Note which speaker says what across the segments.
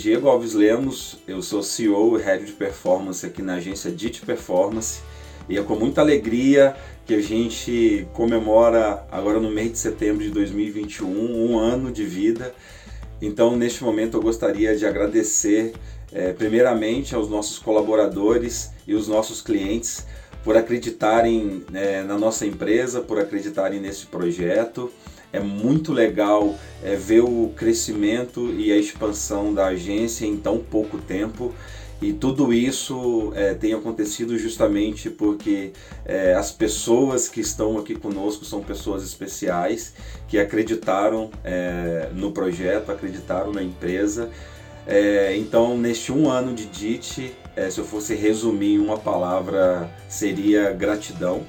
Speaker 1: Diego Alves Lemos, eu sou CEO e Head de Performance aqui na agência DIT Performance e é com muita alegria que a gente comemora agora no mês de setembro de 2021 um ano de vida. Então, neste momento, eu gostaria de agradecer é, primeiramente aos nossos colaboradores e os nossos clientes por acreditarem é, na nossa empresa, por acreditarem nesse projeto. É muito legal é, ver o crescimento e a expansão da agência em tão pouco tempo. E tudo isso é, tem acontecido justamente porque é, as pessoas que estão aqui conosco são pessoas especiais que acreditaram é, no projeto, acreditaram na empresa. É, então, neste um ano de DIT, é, se eu fosse resumir em uma palavra, seria gratidão.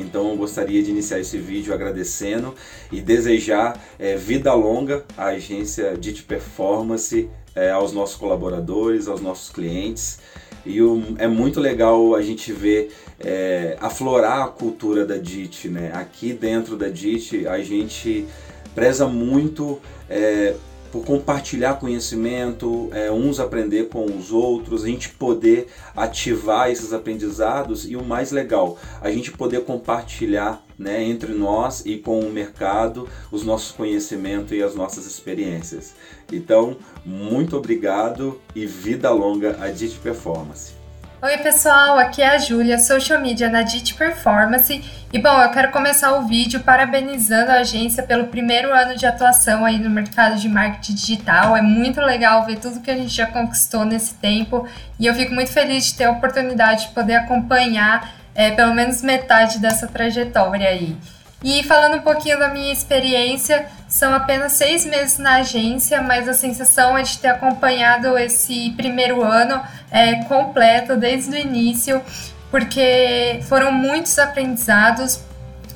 Speaker 1: Então eu gostaria de iniciar esse vídeo agradecendo e desejar é, vida longa à agência DIT Performance, é, aos nossos colaboradores, aos nossos clientes. E o, é muito legal a gente ver é, aflorar a cultura da DIT. Né? Aqui dentro da DIT a gente preza muito é, por compartilhar conhecimento, é, uns aprender com os outros, a gente poder ativar esses aprendizados e o mais legal, a gente poder compartilhar né, entre nós e com o mercado os nossos conhecimentos e as nossas experiências. Então, muito obrigado e vida longa a DIT Performance.
Speaker 2: Oi pessoal, aqui é a Júlia, social media na DIT Performance e bom, eu quero começar o vídeo parabenizando a agência pelo primeiro ano de atuação aí no mercado de marketing digital. É muito legal ver tudo que a gente já conquistou nesse tempo e eu fico muito feliz de ter a oportunidade de poder acompanhar é, pelo menos metade dessa trajetória aí. E falando um pouquinho da minha experiência, são apenas seis meses na agência, mas a sensação é de ter acompanhado esse primeiro ano é, completo, desde o início, porque foram muitos aprendizados,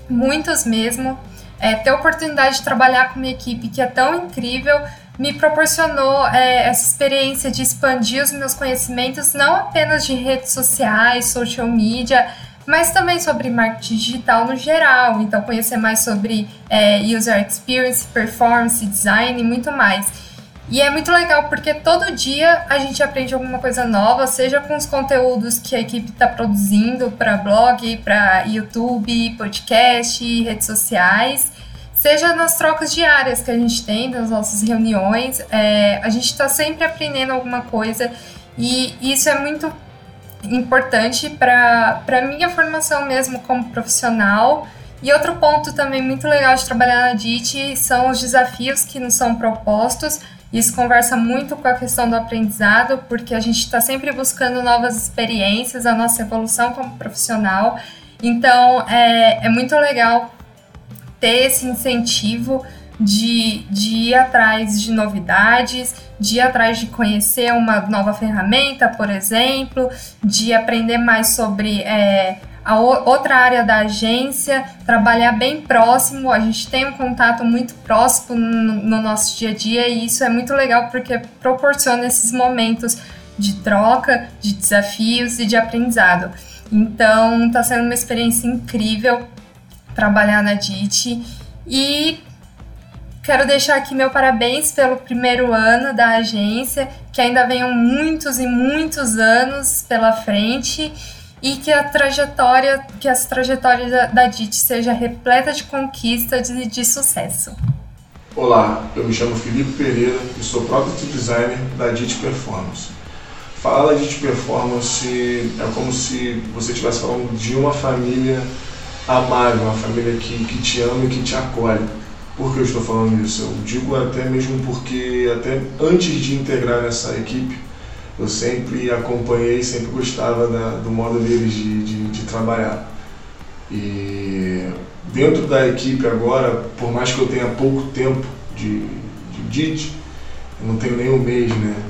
Speaker 2: muitos mesmo. É, ter a oportunidade de trabalhar com uma equipe que é tão incrível me proporcionou é, essa experiência de expandir os meus conhecimentos, não apenas de redes sociais, social media, mas também sobre marketing digital no geral. Então, conhecer mais sobre é, user experience, performance, design e muito mais. E é muito legal porque todo dia a gente aprende alguma coisa nova, seja com os conteúdos que a equipe está produzindo para blog, para YouTube, podcast, redes sociais, seja nas trocas diárias que a gente tem, nas nossas reuniões. É, a gente está sempre aprendendo alguma coisa e isso é muito importante para a minha formação mesmo como profissional. E outro ponto também muito legal de trabalhar na DIT são os desafios que nos são propostos. Isso conversa muito com a questão do aprendizado, porque a gente está sempre buscando novas experiências, a nossa evolução como profissional. Então, é, é muito legal ter esse incentivo de, de ir atrás de novidades, de ir atrás de conhecer uma nova ferramenta, por exemplo, de aprender mais sobre é, a outra área da agência, trabalhar bem próximo. A gente tem um contato muito próximo no, no nosso dia a dia e isso é muito legal porque proporciona esses momentos de troca, de desafios e de aprendizado. Então, está sendo uma experiência incrível trabalhar na DIT e Quero deixar aqui meu parabéns pelo primeiro ano da agência, que ainda venham muitos e muitos anos pela frente e que a trajetória, que essa trajetória da, DIT seja repleta de conquistas e de sucesso.
Speaker 3: Olá, eu me chamo Felipe Pereira e sou Product Designer da DIT Performance. Falar da DIT Performance é como se você estivesse falando de uma família amável, uma família que, que te ama e que te acolhe por que eu estou falando isso? Eu digo até mesmo porque, até antes de integrar nessa equipe, eu sempre acompanhei, sempre gostava da, do modo deles de, de, de, trabalhar. E dentro da equipe agora, por mais que eu tenha pouco tempo de, de DIT, eu não tenho nem um mês, né?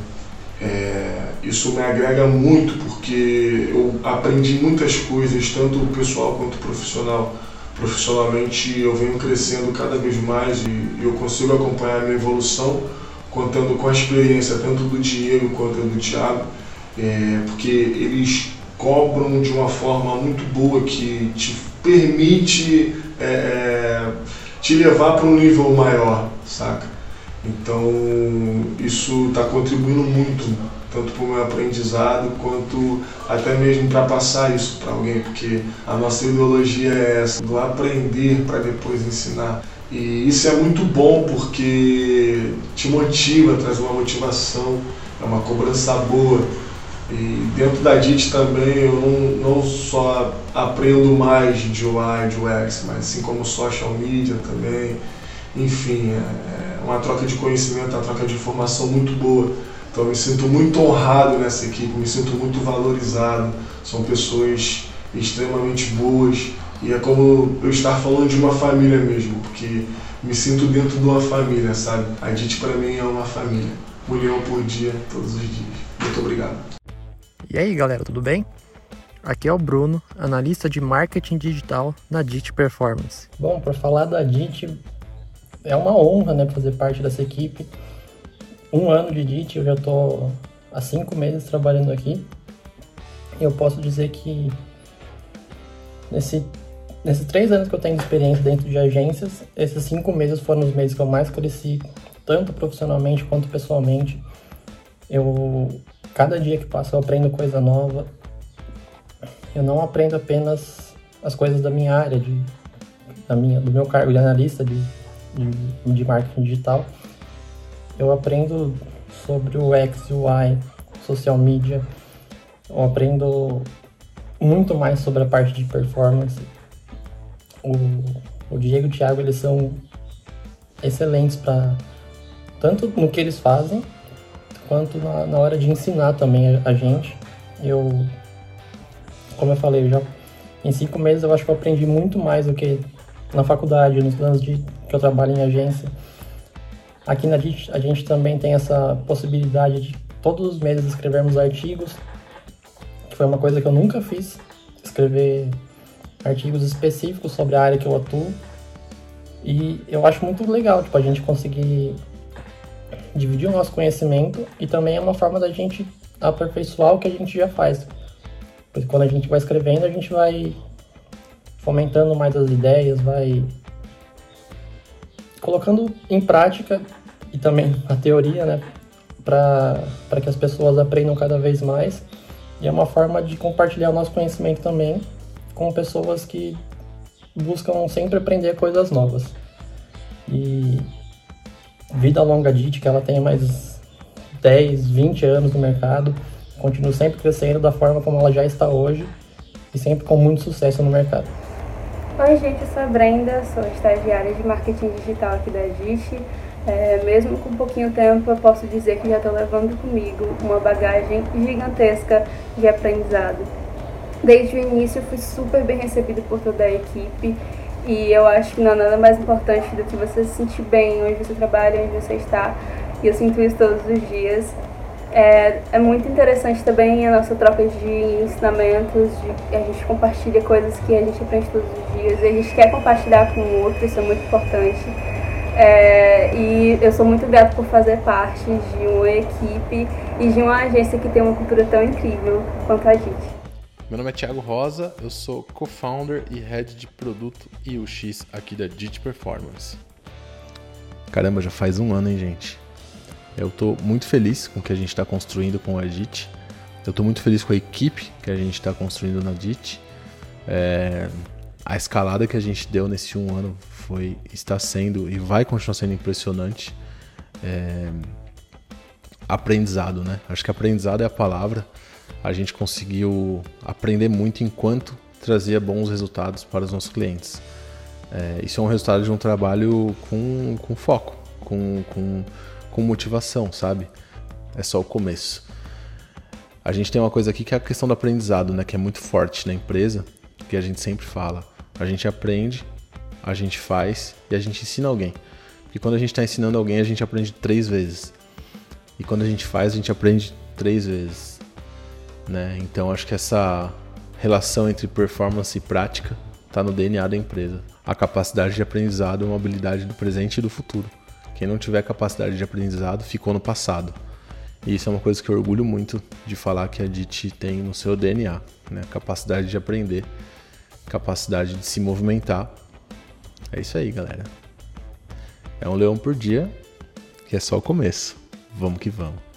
Speaker 3: É, isso me agrega muito porque eu aprendi muitas coisas, tanto pessoal quanto profissional profissionalmente eu venho crescendo cada vez mais e eu consigo acompanhar a minha evolução contando com a experiência tanto do Diego quanto do Thiago, é, porque eles cobram de uma forma muito boa que te permite é, é te levar para um nível maior, saca? Então isso está contribuindo muito, tanto para o meu aprendizado quanto até mesmo para passar isso para alguém, porque a nossa ideologia é essa, do aprender para depois ensinar. E isso é muito bom porque te motiva, traz uma motivação, é uma cobrança boa. E dentro da DIT também eu não, não só aprendo mais de UI, de UX, mas assim como social media também. Enfim, é, é uma troca de conhecimento, uma troca de informação muito boa. Então eu me sinto muito honrado nessa equipe, me sinto muito valorizado. São pessoas extremamente boas e é como eu estar falando de uma família mesmo, porque me sinto dentro de uma família, sabe? A DIT para mim é uma família. Um leão por dia, todos os dias. Muito obrigado.
Speaker 4: E aí galera, tudo bem? Aqui é o Bruno, analista de marketing digital na DIT Performance. Bom, para falar da DIT, é uma honra né, fazer parte dessa equipe. Um ano de DIT, eu já estou há cinco meses trabalhando aqui. Eu posso dizer que nesse, nesses três anos que eu tenho de experiência dentro de agências, esses cinco meses foram os meses que eu mais cresci, tanto profissionalmente quanto pessoalmente. Eu, cada dia que passa, eu aprendo coisa nova. Eu não aprendo apenas as coisas da minha área, de, da minha, do meu cargo de analista de de, de marketing digital, eu aprendo sobre o X o Y, social media, eu aprendo muito mais sobre a parte de performance. O, o Diego e o Thiago, eles são excelentes para tanto no que eles fazem, quanto na, na hora de ensinar também a, a, gente. Eu, como eu falei, eu já em cinco meses eu acho que eu aprendi muito mais do que na faculdade, nos anos de que eu trabalho em agência. Aqui na DIT a gente também tem essa possibilidade de todos os meses escrevermos artigos, que foi uma coisa que eu nunca fiz, escrever artigos específicos sobre a área que eu atuo. E eu acho muito legal, tipo, a gente conseguir dividir o nosso conhecimento e também é uma forma da gente aperfeiçoar o que a gente já faz. Porque quando a gente vai escrevendo, a gente vai fomentando mais as ideias, vai colocando em prática e também a teoria, né, para que as pessoas aprendam cada vez mais. E é uma forma de compartilhar o nosso conhecimento também com pessoas que buscam sempre aprender coisas novas. E vida longa DIT, que ela tem mais 10, 20 anos no mercado, continua sempre crescendo da forma como ela já está hoje e sempre com muito sucesso no mercado.
Speaker 5: Oi, gente, eu sou a Brenda, sou estagiária de marketing digital aqui da DIT. É, mesmo com pouquinho tempo, eu posso dizer que já estou levando comigo uma bagagem gigantesca de aprendizado. Desde o início, fui super bem recebido por toda a equipe e eu acho que não há nada mais importante do que você se sentir bem onde você trabalha, onde você está. E eu sinto isso todos os dias. É, é muito interessante também a nossa troca de ensinamentos, de, a gente compartilha coisas que a gente aprende todos os dias, a gente quer compartilhar com o outro, isso é muito importante. É, e eu sou muito grata por fazer parte de uma equipe e de uma agência que tem uma cultura tão incrível quanto a gente.
Speaker 6: Meu nome é Thiago Rosa, eu sou co-founder e head de produto e UX aqui da Digit Performance. Caramba, já faz um ano, hein, gente? Eu estou muito feliz com o que a gente está construindo com a DIT. Eu estou muito feliz com a equipe que a gente está construindo na DIT. É, a escalada que a gente deu nesse um ano foi, está sendo e vai continuar sendo impressionante. É, aprendizado, né? Acho que aprendizado é a palavra. A gente conseguiu aprender muito enquanto trazia bons resultados para os nossos clientes. É, isso é um resultado de um trabalho com, com foco, com, com com motivação, sabe? É só o começo. A gente tem uma coisa aqui que é a questão do aprendizado, né? Que é muito forte na empresa, que a gente sempre fala. A gente aprende, a gente faz e a gente ensina alguém. Porque quando a gente está ensinando alguém, a gente aprende três vezes. E quando a gente faz, a gente aprende três vezes. Né? Então acho que essa relação entre performance e prática está no DNA da empresa. A capacidade de aprendizado é uma habilidade do presente e do futuro. Quem não tiver capacidade de aprendizado ficou no passado. E isso é uma coisa que eu orgulho muito de falar que a DIT tem no seu DNA, né? Capacidade de aprender, capacidade de se movimentar. É isso aí, galera. É um leão por dia que é só o começo. Vamos que vamos.